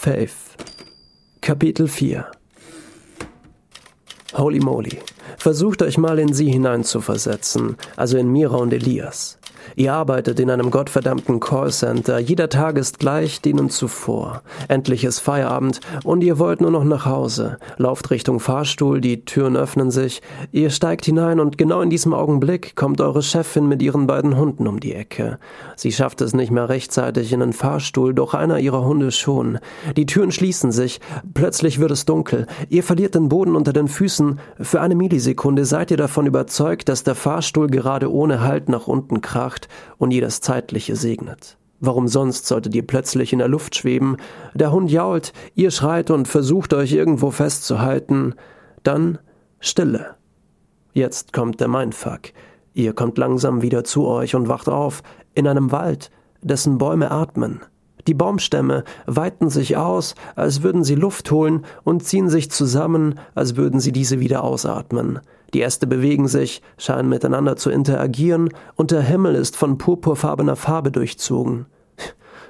Faith Kapitel 4 Holy moly. Versucht euch mal in sie hineinzuversetzen, also in Mira und Elias. Ihr arbeitet in einem gottverdammten Callcenter, jeder Tag ist gleich denen zuvor. Endlich ist Feierabend und ihr wollt nur noch nach Hause. Lauft Richtung Fahrstuhl, die Türen öffnen sich, ihr steigt hinein und genau in diesem Augenblick kommt eure Chefin mit ihren beiden Hunden um die Ecke. Sie schafft es nicht mehr rechtzeitig in den Fahrstuhl, doch einer ihrer Hunde schon. Die Türen schließen sich, plötzlich wird es dunkel, ihr verliert den Boden unter den Füßen, für eine Millisekunde seid ihr davon überzeugt, dass der Fahrstuhl gerade ohne Halt nach unten kracht, und ihr das Zeitliche segnet. Warum sonst solltet ihr plötzlich in der Luft schweben? Der Hund jault, ihr schreit und versucht euch irgendwo festzuhalten. Dann Stille. Jetzt kommt der Mindfuck. Ihr kommt langsam wieder zu euch und wacht auf in einem Wald, dessen Bäume atmen. Die Baumstämme weiten sich aus, als würden sie Luft holen und ziehen sich zusammen, als würden sie diese wieder ausatmen. Die Äste bewegen sich, scheinen miteinander zu interagieren, und der Himmel ist von purpurfarbener Farbe durchzogen.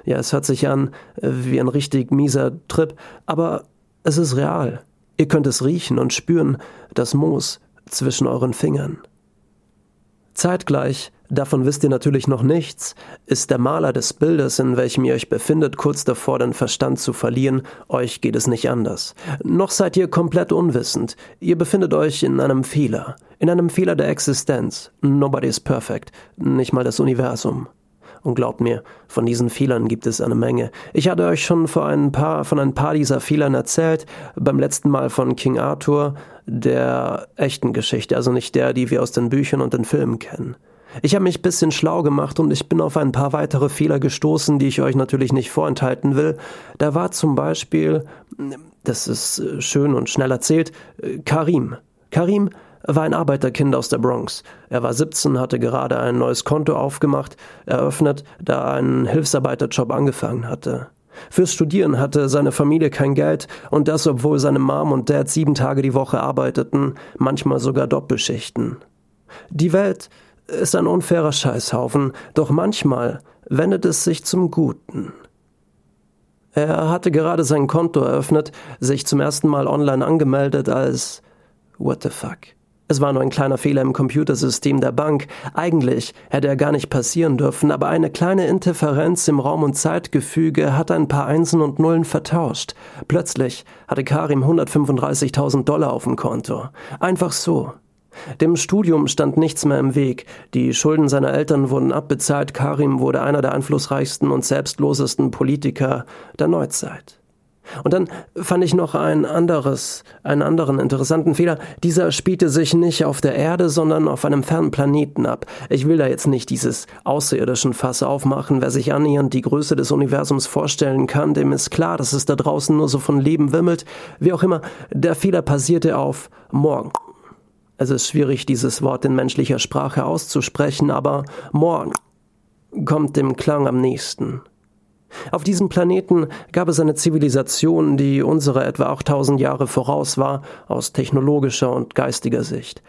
Ja, es hört sich an äh, wie ein richtig mieser Trip, aber es ist real. Ihr könnt es riechen und spüren, das Moos zwischen euren Fingern. Zeitgleich Davon wisst ihr natürlich noch nichts. Ist der Maler des Bildes, in welchem ihr euch befindet, kurz davor, den Verstand zu verlieren, euch geht es nicht anders. Noch seid ihr komplett unwissend. Ihr befindet euch in einem Fehler. In einem Fehler der Existenz. Nobody is perfect. Nicht mal das Universum. Und glaubt mir, von diesen Fehlern gibt es eine Menge. Ich hatte euch schon vor ein paar, von ein paar dieser Fehlern erzählt, beim letzten Mal von King Arthur, der echten Geschichte, also nicht der, die wir aus den Büchern und den Filmen kennen. Ich habe mich bisschen schlau gemacht und ich bin auf ein paar weitere Fehler gestoßen, die ich euch natürlich nicht vorenthalten will. Da war zum Beispiel, das ist äh, schön und schnell erzählt, äh, Karim. Karim war ein Arbeiterkind aus der Bronx. Er war 17, hatte gerade ein neues Konto aufgemacht, eröffnet, da er einen Hilfsarbeiterjob angefangen hatte. Fürs Studieren hatte seine Familie kein Geld und das, obwohl seine Mom und Dad sieben Tage die Woche arbeiteten, manchmal sogar Doppelschichten. Die Welt ist ein unfairer Scheißhaufen, doch manchmal wendet es sich zum Guten. Er hatte gerade sein Konto eröffnet, sich zum ersten Mal online angemeldet als What the fuck? Es war nur ein kleiner Fehler im Computersystem der Bank. Eigentlich hätte er gar nicht passieren dürfen, aber eine kleine Interferenz im Raum- und Zeitgefüge hat ein paar Einsen und Nullen vertauscht. Plötzlich hatte Karim 135.000 Dollar auf dem Konto. Einfach so. Dem Studium stand nichts mehr im Weg. Die Schulden seiner Eltern wurden abbezahlt. Karim wurde einer der einflussreichsten und selbstlosesten Politiker der Neuzeit. Und dann fand ich noch ein anderes, einen anderen interessanten Fehler. Dieser spielte sich nicht auf der Erde, sondern auf einem fernen Planeten ab. Ich will da jetzt nicht dieses außerirdischen Fass aufmachen. Wer sich annähernd die Größe des Universums vorstellen kann, dem ist klar, dass es da draußen nur so von Leben wimmelt. Wie auch immer, der Fehler passierte auf morgen. Es ist schwierig, dieses Wort in menschlicher Sprache auszusprechen, aber morgen kommt dem Klang am nächsten. Auf diesem Planeten gab es eine Zivilisation, die unsere etwa 8000 Jahre voraus war, aus technologischer und geistiger Sicht.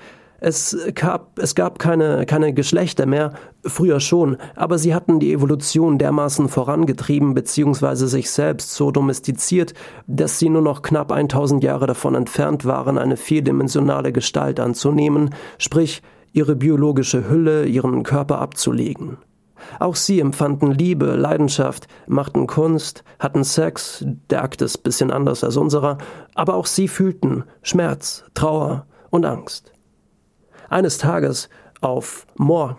Es gab, es gab keine, keine Geschlechter mehr, früher schon, aber sie hatten die Evolution dermaßen vorangetrieben bzw. sich selbst so domestiziert, dass sie nur noch knapp 1000 Jahre davon entfernt waren, eine vierdimensionale Gestalt anzunehmen, sprich ihre biologische Hülle, ihren Körper abzulegen. Auch sie empfanden Liebe, Leidenschaft, machten Kunst, hatten Sex, der Akt ist bisschen anders als unserer, aber auch sie fühlten Schmerz, Trauer und Angst. Eines Tages auf Moor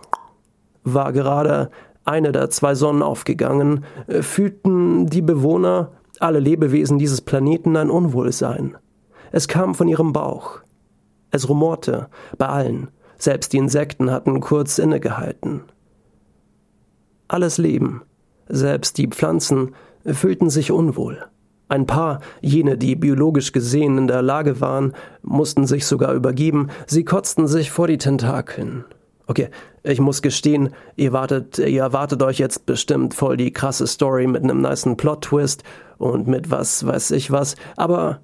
war gerade eine der zwei Sonnen aufgegangen, äh, fühlten die Bewohner, alle Lebewesen dieses Planeten ein Unwohlsein. Es kam von ihrem Bauch. Es rumorte bei allen, selbst die Insekten hatten kurz innegehalten. Alles Leben, selbst die Pflanzen, fühlten sich unwohl. Ein paar, jene, die biologisch gesehen in der Lage waren, mussten sich sogar übergeben, sie kotzten sich vor die Tentakeln. Okay, ich muss gestehen, ihr wartet, ihr erwartet euch jetzt bestimmt voll die krasse Story mit einem niceen Plot-Twist und mit was weiß ich was, aber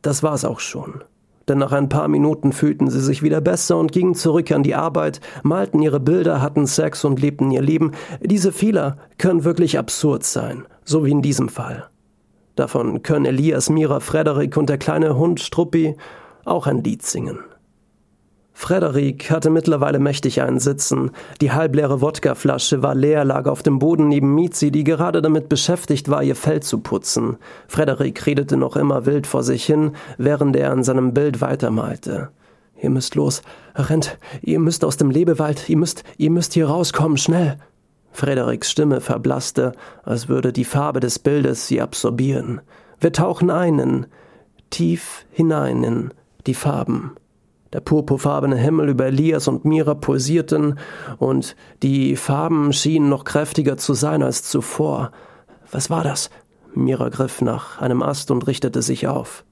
das war's auch schon. Denn nach ein paar Minuten fühlten sie sich wieder besser und gingen zurück an die Arbeit, malten ihre Bilder, hatten Sex und lebten ihr Leben. Diese Fehler können wirklich absurd sein, so wie in diesem Fall. Davon können Elias, Mira, Frederik und der kleine Hund Struppi auch ein Lied singen. Frederik hatte mittlerweile mächtig einen Sitzen. Die halbleere Wodkaflasche war leer, lag auf dem Boden neben Mizi, die gerade damit beschäftigt war, ihr Fell zu putzen. Frederik redete noch immer wild vor sich hin, während er an seinem Bild weitermalte. Ihr müsst los. Rennt. Ihr müsst aus dem Lebewald. Ihr müsst, ihr müsst hier rauskommen. Schnell. Frederiks Stimme verblasste, als würde die Farbe des Bildes sie absorbieren. Wir tauchen ein in, tief hinein in die Farben. Der purpurfarbene Himmel über Elias und Mira pulsierten, und die Farben schienen noch kräftiger zu sein als zuvor. Was war das? Mira griff nach einem Ast und richtete sich auf.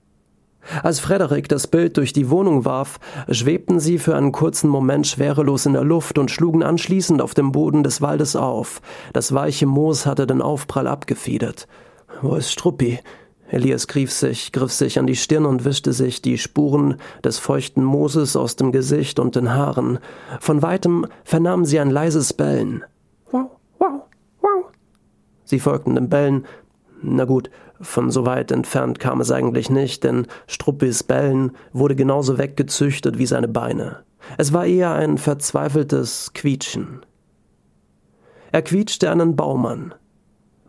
Als Frederik das Bild durch die Wohnung warf, schwebten sie für einen kurzen Moment schwerelos in der Luft und schlugen anschließend auf dem Boden des Waldes auf. Das weiche Moos hatte den Aufprall abgefedert. Wo ist Struppi? Elias griff sich, griff sich an die Stirn und wischte sich die Spuren des feuchten Mooses aus dem Gesicht und den Haaren. Von weitem vernahmen sie ein leises Bellen. Wow, wow, wow. Sie folgten dem Bellen. Na gut, von so weit entfernt kam es eigentlich nicht, denn Struppis Bellen wurde genauso weggezüchtet wie seine Beine. Es war eher ein verzweifeltes Quietschen. Er quietschte einen Baum an.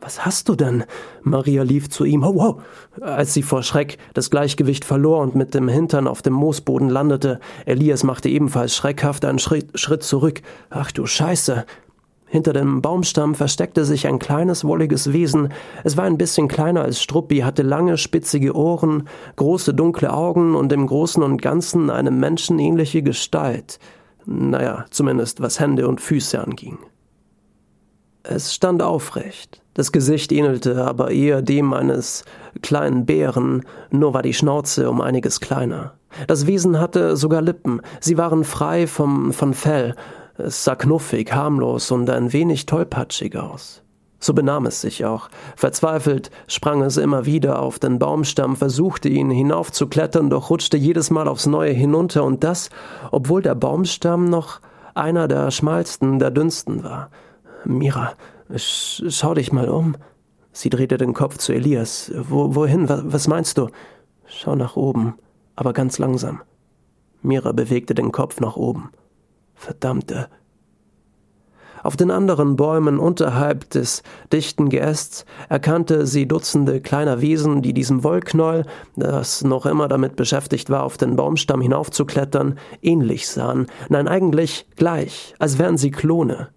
Was hast du denn? Maria lief zu ihm. Oh, wow! Als sie vor Schreck das Gleichgewicht verlor und mit dem Hintern auf dem Moosboden landete, Elias machte ebenfalls schreckhaft einen Schritt, Schritt zurück. Ach du Scheiße! Hinter dem Baumstamm versteckte sich ein kleines, wolliges Wesen. Es war ein bisschen kleiner als Struppi, hatte lange, spitzige Ohren, große, dunkle Augen und im Großen und Ganzen eine menschenähnliche Gestalt. Naja, zumindest was Hände und Füße anging. Es stand aufrecht. Das Gesicht ähnelte aber eher dem eines kleinen Bären, nur war die Schnauze um einiges kleiner. Das Wesen hatte sogar Lippen, sie waren frei vom, von Fell, es sah knuffig, harmlos und ein wenig tollpatschig aus. So benahm es sich auch. Verzweifelt sprang es immer wieder auf den Baumstamm, versuchte ihn hinaufzuklettern, doch rutschte jedes Mal aufs Neue hinunter und das, obwohl der Baumstamm noch einer der schmalsten, der dünnsten war. Mira, schau dich mal um. Sie drehte den Kopf zu Elias. Wo, wohin? Was, meinst du? Schau nach oben, aber ganz langsam. Mira bewegte den Kopf nach oben. Verdammte. Auf den anderen Bäumen unterhalb des dichten Geästs erkannte sie Dutzende kleiner Wesen, die diesem Wollknäuel, das noch immer damit beschäftigt war, auf den Baumstamm hinaufzuklettern, ähnlich sahen. Nein, eigentlich gleich, als wären sie Klone.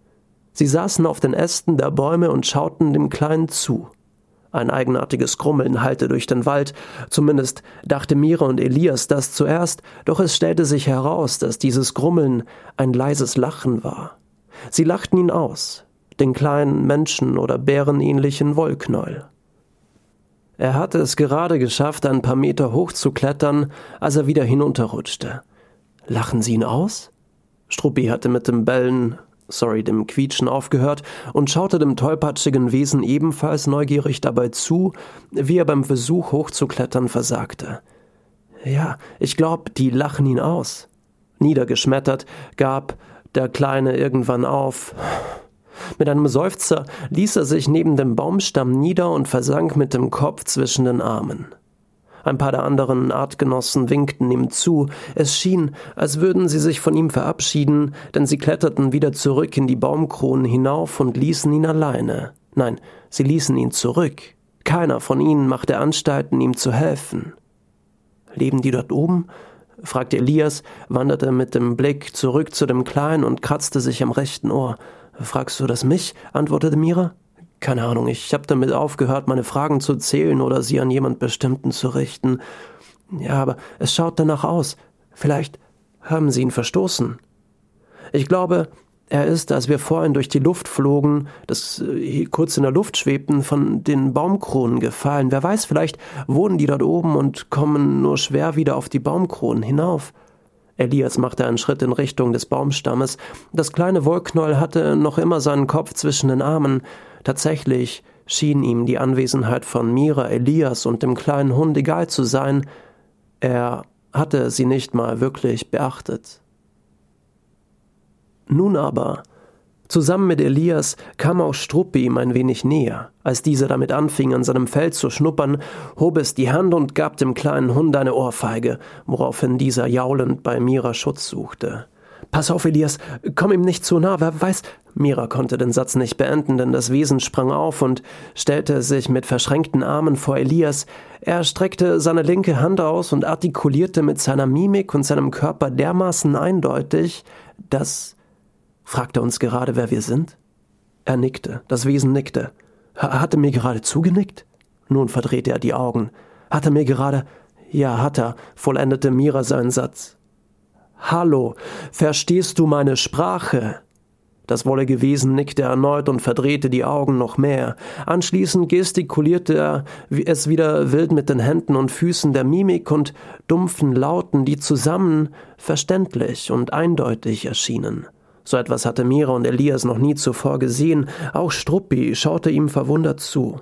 Sie saßen auf den Ästen der Bäume und schauten dem Kleinen zu. Ein eigenartiges Grummeln hallte durch den Wald, zumindest dachte Mira und Elias das zuerst, doch es stellte sich heraus, dass dieses Grummeln ein leises Lachen war. Sie lachten ihn aus, den kleinen Menschen- oder bärenähnlichen Wollknäuel. Er hatte es gerade geschafft, ein paar Meter hoch zu klettern, als er wieder hinunterrutschte. Lachen Sie ihn aus? Struppi hatte mit dem Bellen sorry, dem Quietschen aufgehört und schaute dem tollpatschigen Wesen ebenfalls neugierig dabei zu, wie er beim Versuch hochzuklettern versagte. Ja, ich glaub, die lachen ihn aus. Niedergeschmettert gab der Kleine irgendwann auf. Mit einem Seufzer ließ er sich neben dem Baumstamm nieder und versank mit dem Kopf zwischen den Armen. Ein paar der anderen Artgenossen winkten ihm zu. Es schien, als würden sie sich von ihm verabschieden, denn sie kletterten wieder zurück in die Baumkronen hinauf und ließen ihn alleine. Nein, sie ließen ihn zurück. Keiner von ihnen machte Anstalten, ihm zu helfen. Leben die dort oben? fragte Elias, wanderte mit dem Blick zurück zu dem Kleinen und kratzte sich am rechten Ohr. Fragst du das mich? antwortete Mira. Keine Ahnung, ich habe damit aufgehört, meine Fragen zu zählen oder sie an jemand Bestimmten zu richten. Ja, aber es schaut danach aus. Vielleicht haben sie ihn verstoßen. Ich glaube, er ist, als wir vorhin durch die Luft flogen, das äh, kurz in der Luft schwebten, von den Baumkronen gefallen. Wer weiß, vielleicht wohnen die dort oben und kommen nur schwer wieder auf die Baumkronen hinauf. Elias machte einen Schritt in Richtung des Baumstammes. Das kleine Wollknäuel hatte noch immer seinen Kopf zwischen den Armen. Tatsächlich schien ihm die Anwesenheit von Mira, Elias und dem kleinen Hund egal zu sein, er hatte sie nicht mal wirklich beachtet. Nun aber Zusammen mit Elias kam auch Struppi ihm ein wenig näher. Als dieser damit anfing, an seinem Fell zu schnuppern, hob es die Hand und gab dem kleinen Hund eine Ohrfeige, woraufhin dieser jaulend bei Mira Schutz suchte. Pass auf, Elias, komm ihm nicht zu nah, wer weiß. Mira konnte den Satz nicht beenden, denn das Wesen sprang auf und stellte sich mit verschränkten Armen vor Elias. Er streckte seine linke Hand aus und artikulierte mit seiner Mimik und seinem Körper dermaßen eindeutig, dass Fragt er uns gerade, wer wir sind? Er nickte, das Wesen nickte. Hat er mir gerade zugenickt? Nun verdrehte er die Augen. Hat er mir gerade. Ja, hat er, vollendete Mira seinen Satz. Hallo, verstehst du meine Sprache? Das wollige Wesen nickte erneut und verdrehte die Augen noch mehr. Anschließend gestikulierte er es wieder wild mit den Händen und Füßen der Mimik und dumpfen Lauten, die zusammen verständlich und eindeutig erschienen. So etwas hatte Mira und Elias noch nie zuvor gesehen, auch Struppi schaute ihm verwundert zu.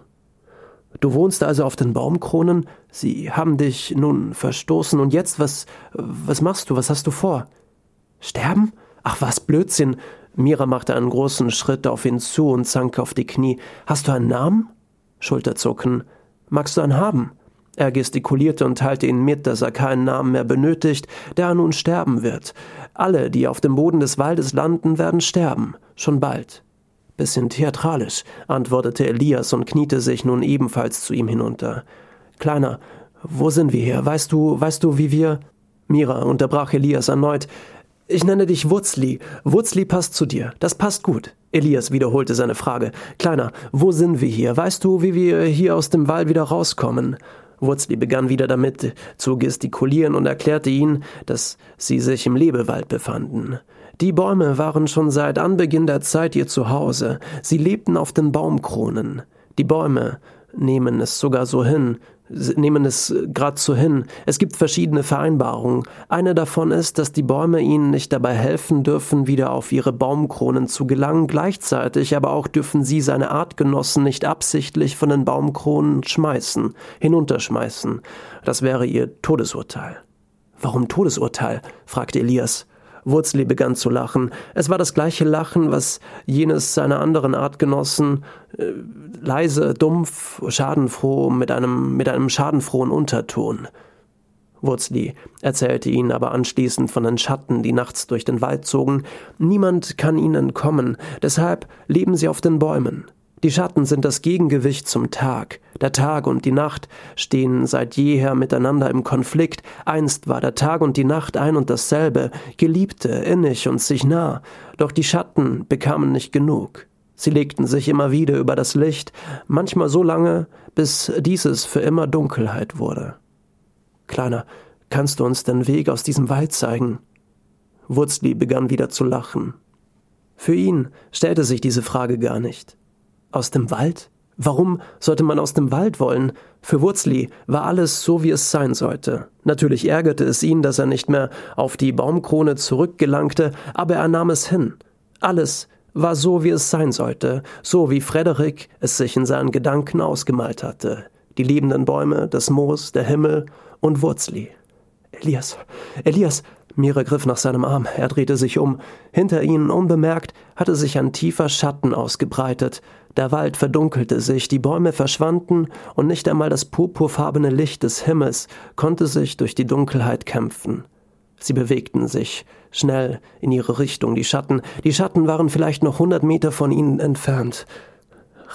Du wohnst also auf den Baumkronen? Sie haben dich nun verstoßen und jetzt was was machst du? Was hast du vor? Sterben? Ach was Blödsinn. Mira machte einen großen Schritt auf ihn zu und sank auf die Knie. Hast du einen Namen? Schulterzucken. Magst du einen haben? Er gestikulierte und teilte ihnen mit, dass er keinen Namen mehr benötigt, da er nun sterben wird. Alle, die auf dem Boden des Waldes landen, werden sterben, schon bald. Bisschen theatralisch, antwortete Elias und kniete sich nun ebenfalls zu ihm hinunter. Kleiner, wo sind wir hier? Weißt du, weißt du, wie wir. Mira unterbrach Elias erneut. Ich nenne dich Wurzli. Wurzli passt zu dir. Das passt gut. Elias wiederholte seine Frage. Kleiner, wo sind wir hier? Weißt du, wie wir hier aus dem Wald wieder rauskommen? Wurzli begann wieder damit zu gestikulieren und erklärte ihnen, dass sie sich im Lebewald befanden. Die Bäume waren schon seit Anbeginn der Zeit ihr Zuhause. Sie lebten auf den Baumkronen. Die Bäume nehmen es sogar so hin, nehmen es grad so hin. Es gibt verschiedene Vereinbarungen. Eine davon ist, dass die Bäume ihnen nicht dabei helfen dürfen, wieder auf ihre Baumkronen zu gelangen. Gleichzeitig aber auch dürfen sie seine Artgenossen nicht absichtlich von den Baumkronen schmeißen, hinunterschmeißen. Das wäre ihr Todesurteil. Warum Todesurteil? fragte Elias. Wurzli begann zu lachen. Es war das gleiche Lachen, was jenes seiner anderen Artgenossen äh, leise, dumpf, schadenfroh, mit einem, mit einem schadenfrohen Unterton. Wurzli erzählte ihnen aber anschließend von den Schatten, die nachts durch den Wald zogen. Niemand kann ihnen entkommen, deshalb leben sie auf den Bäumen. Die Schatten sind das Gegengewicht zum Tag. Der Tag und die Nacht stehen seit jeher miteinander im Konflikt. Einst war der Tag und die Nacht ein und dasselbe, Geliebte, innig und sich nah. Doch die Schatten bekamen nicht genug. Sie legten sich immer wieder über das Licht, manchmal so lange, bis dieses für immer Dunkelheit wurde. Kleiner, kannst du uns den Weg aus diesem Wald zeigen? Wurzli begann wieder zu lachen. Für ihn stellte sich diese Frage gar nicht. Aus dem Wald? Warum sollte man aus dem Wald wollen? Für Wurzli war alles so, wie es sein sollte. Natürlich ärgerte es ihn, dass er nicht mehr auf die Baumkrone zurückgelangte, aber er nahm es hin. Alles war so, wie es sein sollte, so wie Frederik es sich in seinen Gedanken ausgemalt hatte. Die lebenden Bäume, das Moos, der Himmel und Wurzli. Elias, Elias, Mira griff nach seinem Arm, er drehte sich um. Hinter ihnen, unbemerkt, hatte sich ein tiefer Schatten ausgebreitet. Der Wald verdunkelte sich, die Bäume verschwanden, und nicht einmal das purpurfarbene Licht des Himmels konnte sich durch die Dunkelheit kämpfen. Sie bewegten sich schnell in ihre Richtung, die Schatten. Die Schatten waren vielleicht noch hundert Meter von ihnen entfernt.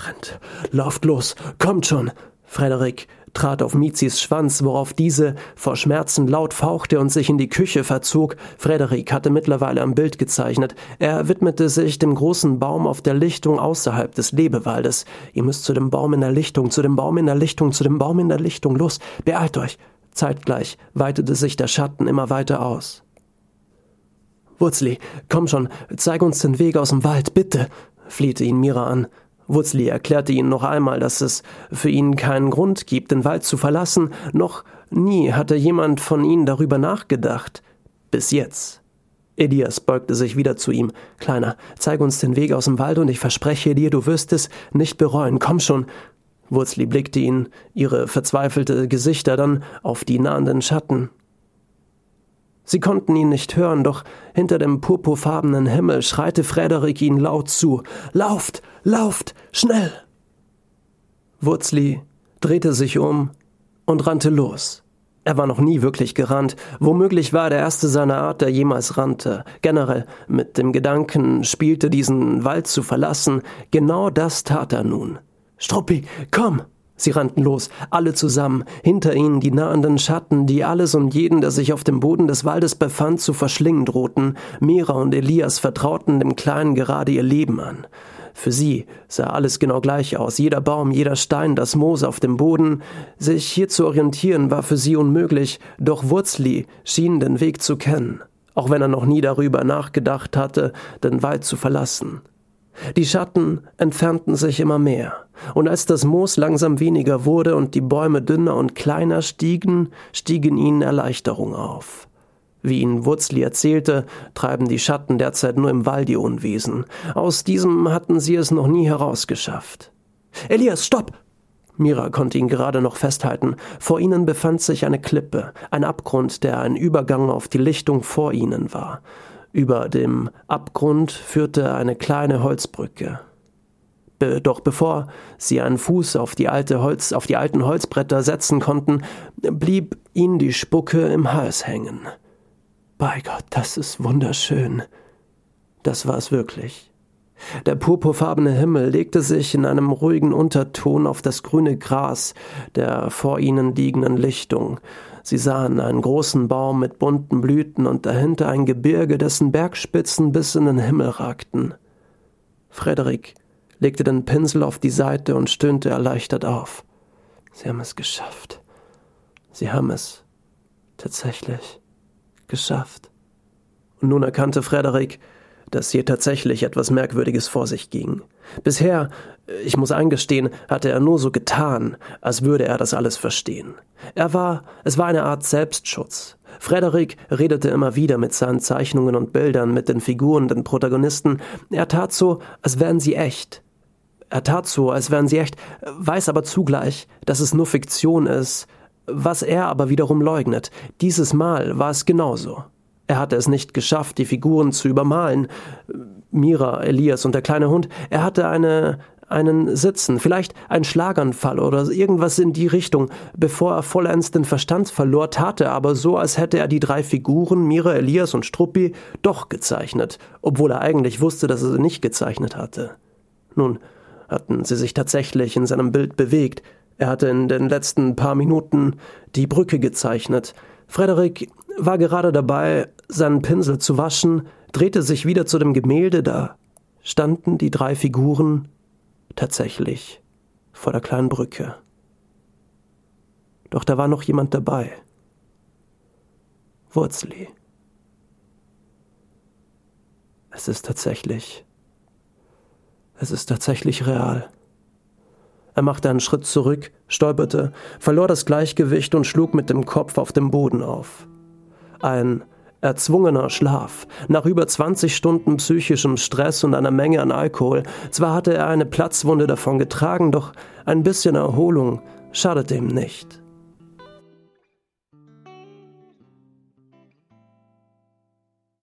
Rennt, lauft los, kommt schon! Frederik trat auf Mizis Schwanz, worauf diese vor Schmerzen laut fauchte und sich in die Küche verzog. Frederik hatte mittlerweile am Bild gezeichnet. Er widmete sich dem großen Baum auf der Lichtung außerhalb des Lebewaldes. Ihr müsst zu dem Baum in der Lichtung, zu dem Baum in der Lichtung, zu dem Baum in der Lichtung. Los, beeilt euch! Zeitgleich weitete sich der Schatten immer weiter aus. Wurzli, komm schon, zeig uns den Weg aus dem Wald, bitte, flehte ihn Mira an. Wurzli erklärte ihnen noch einmal, dass es für ihn keinen Grund gibt, den Wald zu verlassen, noch nie hatte jemand von ihnen darüber nachgedacht. Bis jetzt. Elias beugte sich wieder zu ihm. Kleiner, zeig uns den Weg aus dem Wald und ich verspreche dir, du wirst es nicht bereuen. Komm schon. Wurzli blickte ihn, ihre verzweifelte Gesichter dann auf die nahenden Schatten. Sie konnten ihn nicht hören, doch hinter dem purpurfarbenen Himmel schreite Frederik ihn laut zu. Lauft, lauft, schnell! Wurzli drehte sich um und rannte los. Er war noch nie wirklich gerannt. Womöglich war er der erste seiner Art, der jemals rannte. Generell mit dem Gedanken spielte, diesen Wald zu verlassen. Genau das tat er nun. Struppi, komm! Sie rannten los, alle zusammen, hinter ihnen die nahenden Schatten, die alles und jeden, der sich auf dem Boden des Waldes befand, zu verschlingen drohten. Mira und Elias vertrauten dem Kleinen gerade ihr Leben an. Für sie sah alles genau gleich aus, jeder Baum, jeder Stein, das Moos auf dem Boden. Sich hier zu orientieren war für sie unmöglich, doch Wurzli schien den Weg zu kennen, auch wenn er noch nie darüber nachgedacht hatte, den Wald zu verlassen. Die Schatten entfernten sich immer mehr, und als das Moos langsam weniger wurde und die Bäume dünner und kleiner stiegen, stiegen ihnen Erleichterung auf. Wie ihnen Wurzli erzählte, treiben die Schatten derzeit nur im Wald ihr Unwesen. Aus diesem hatten sie es noch nie herausgeschafft. Elias, stopp! Mira konnte ihn gerade noch festhalten. Vor ihnen befand sich eine Klippe, ein Abgrund, der ein Übergang auf die Lichtung vor ihnen war. Über dem Abgrund führte eine kleine Holzbrücke. Be doch bevor sie einen Fuß auf die, alte Holz, auf die alten Holzbretter setzen konnten, blieb ihnen die Spucke im Hals hängen. Bei Gott, das ist wunderschön. Das war es wirklich. Der purpurfarbene Himmel legte sich in einem ruhigen Unterton auf das grüne Gras der vor ihnen liegenden Lichtung, Sie sahen einen großen Baum mit bunten Blüten und dahinter ein Gebirge, dessen Bergspitzen bis in den Himmel ragten. Frederik legte den Pinsel auf die Seite und stöhnte erleichtert auf. Sie haben es geschafft. Sie haben es tatsächlich geschafft. Und nun erkannte Frederik, dass hier tatsächlich etwas Merkwürdiges vor sich ging. Bisher, ich muss eingestehen, hatte er nur so getan, als würde er das alles verstehen. Er war, es war eine Art Selbstschutz. Frederik redete immer wieder mit seinen Zeichnungen und Bildern, mit den Figuren, den Protagonisten. Er tat so, als wären sie echt. Er tat so, als wären sie echt, weiß aber zugleich, dass es nur Fiktion ist, was er aber wiederum leugnet. Dieses Mal war es genauso. Er hatte es nicht geschafft, die Figuren zu übermalen. Mira, Elias und der kleine Hund. Er hatte eine, einen Sitzen, vielleicht ein Schlaganfall oder irgendwas in die Richtung. Bevor er vollends den Verstand verlor, tat er aber so, als hätte er die drei Figuren, Mira, Elias und Struppi, doch gezeichnet, obwohl er eigentlich wusste, dass er sie nicht gezeichnet hatte. Nun, hatten sie sich tatsächlich in seinem Bild bewegt. Er hatte in den letzten paar Minuten die Brücke gezeichnet. Frederik war gerade dabei, seinen Pinsel zu waschen, drehte sich wieder zu dem Gemälde, da standen die drei Figuren tatsächlich vor der kleinen Brücke. Doch da war noch jemand dabei. Wurzli. Es ist tatsächlich. Es ist tatsächlich real. Er machte einen Schritt zurück, stolperte, verlor das Gleichgewicht und schlug mit dem Kopf auf dem Boden auf. Ein erzwungener Schlaf, nach über 20 Stunden psychischem Stress und einer Menge an Alkohol. Zwar hatte er eine Platzwunde davon getragen, doch ein bisschen Erholung schadete ihm nicht.